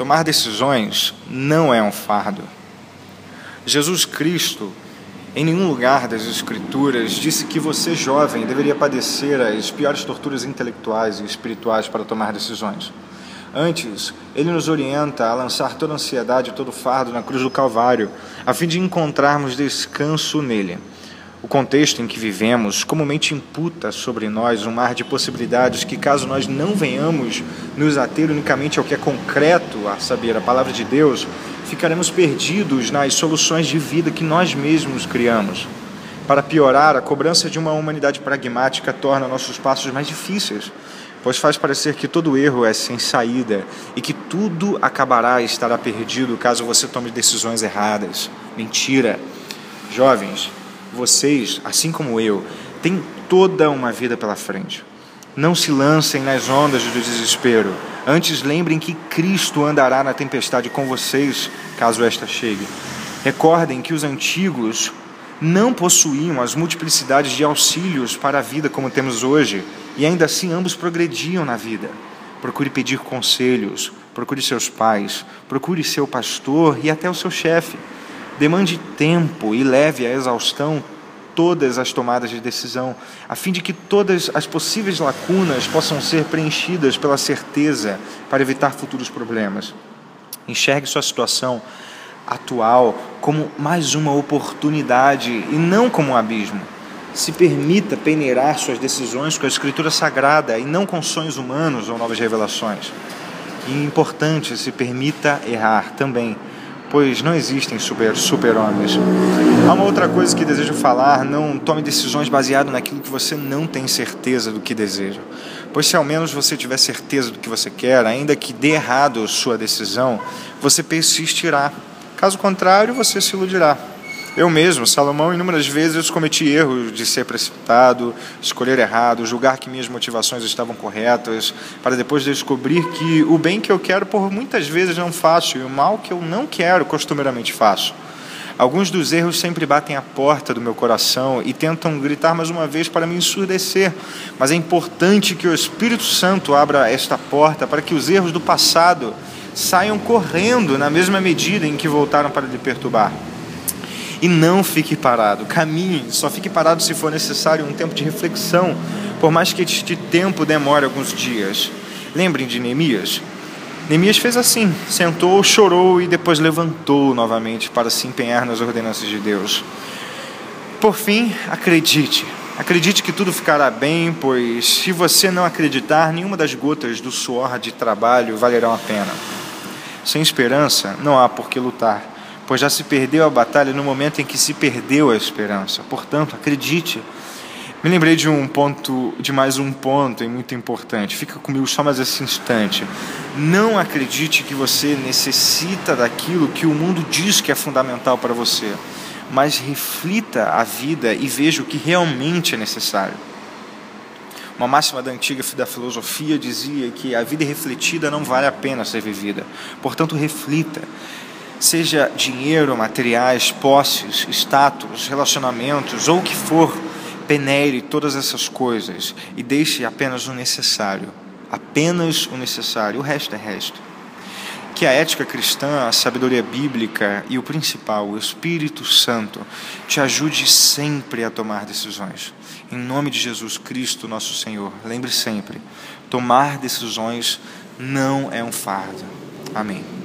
Tomar decisões não é um fardo. Jesus Cristo, em nenhum lugar das Escrituras, disse que você, jovem, deveria padecer as piores torturas intelectuais e espirituais para tomar decisões. Antes, ele nos orienta a lançar toda a ansiedade todo o fardo na cruz do Calvário, a fim de encontrarmos descanso nele. O contexto em que vivemos comumente imputa sobre nós um mar de possibilidades que, caso nós não venhamos nos ater unicamente ao que é concreto, a saber, a palavra de Deus, ficaremos perdidos nas soluções de vida que nós mesmos criamos. Para piorar, a cobrança de uma humanidade pragmática torna nossos passos mais difíceis, pois faz parecer que todo erro é sem saída e que tudo acabará e estará perdido caso você tome decisões erradas. Mentira. Jovens, vocês, assim como eu, têm toda uma vida pela frente. Não se lancem nas ondas do desespero. Antes lembrem que Cristo andará na tempestade com vocês, caso esta chegue. Recordem que os antigos não possuíam as multiplicidades de auxílios para a vida como temos hoje, e ainda assim ambos progrediam na vida. Procure pedir conselhos, procure seus pais, procure seu pastor e até o seu chefe. Demande tempo e leve à exaustão todas as tomadas de decisão, a fim de que todas as possíveis lacunas possam ser preenchidas pela certeza para evitar futuros problemas. Enxergue sua situação atual como mais uma oportunidade e não como um abismo. Se permita peneirar suas decisões com a Escritura Sagrada e não com sonhos humanos ou novas revelações. E importante, se permita errar também pois não existem super, super-homens. Há uma outra coisa que desejo falar: não tome decisões baseadas naquilo que você não tem certeza do que deseja. Pois se ao menos você tiver certeza do que você quer, ainda que dê errado sua decisão, você persistirá. Caso contrário, você se iludirá. Eu mesmo, Salomão, inúmeras vezes cometi erros de ser precipitado, escolher errado, julgar que minhas motivações estavam corretas, para depois descobrir que o bem que eu quero por muitas vezes não faço e o mal que eu não quero costumeiramente faço. Alguns dos erros sempre batem à porta do meu coração e tentam gritar mais uma vez para me ensurdecer, mas é importante que o Espírito Santo abra esta porta para que os erros do passado saiam correndo na mesma medida em que voltaram para lhe perturbar. E não fique parado, caminhe, só fique parado se for necessário um tempo de reflexão, por mais que este tempo demore alguns dias. Lembrem de Neemias? Neemias fez assim: sentou, chorou e depois levantou novamente para se empenhar nas ordenanças de Deus. Por fim, acredite. Acredite que tudo ficará bem, pois se você não acreditar, nenhuma das gotas do suor de trabalho valerá a pena. Sem esperança, não há por que lutar pois já se perdeu a batalha no momento em que se perdeu a esperança. Portanto, acredite. Me lembrei de um ponto, de mais um ponto, e muito importante. Fica comigo só mais esse instante. Não acredite que você necessita daquilo que o mundo diz que é fundamental para você, mas reflita a vida e veja o que realmente é necessário. Uma máxima da antiga da filosofia dizia que a vida refletida não vale a pena ser vivida. Portanto, reflita seja dinheiro, materiais, posses, status, relacionamentos ou o que for, peneire todas essas coisas e deixe apenas o necessário. Apenas o necessário, o resto é resto. Que a ética cristã, a sabedoria bíblica e o principal, o Espírito Santo, te ajude sempre a tomar decisões. Em nome de Jesus Cristo, nosso Senhor, lembre sempre: tomar decisões não é um fardo. Amém.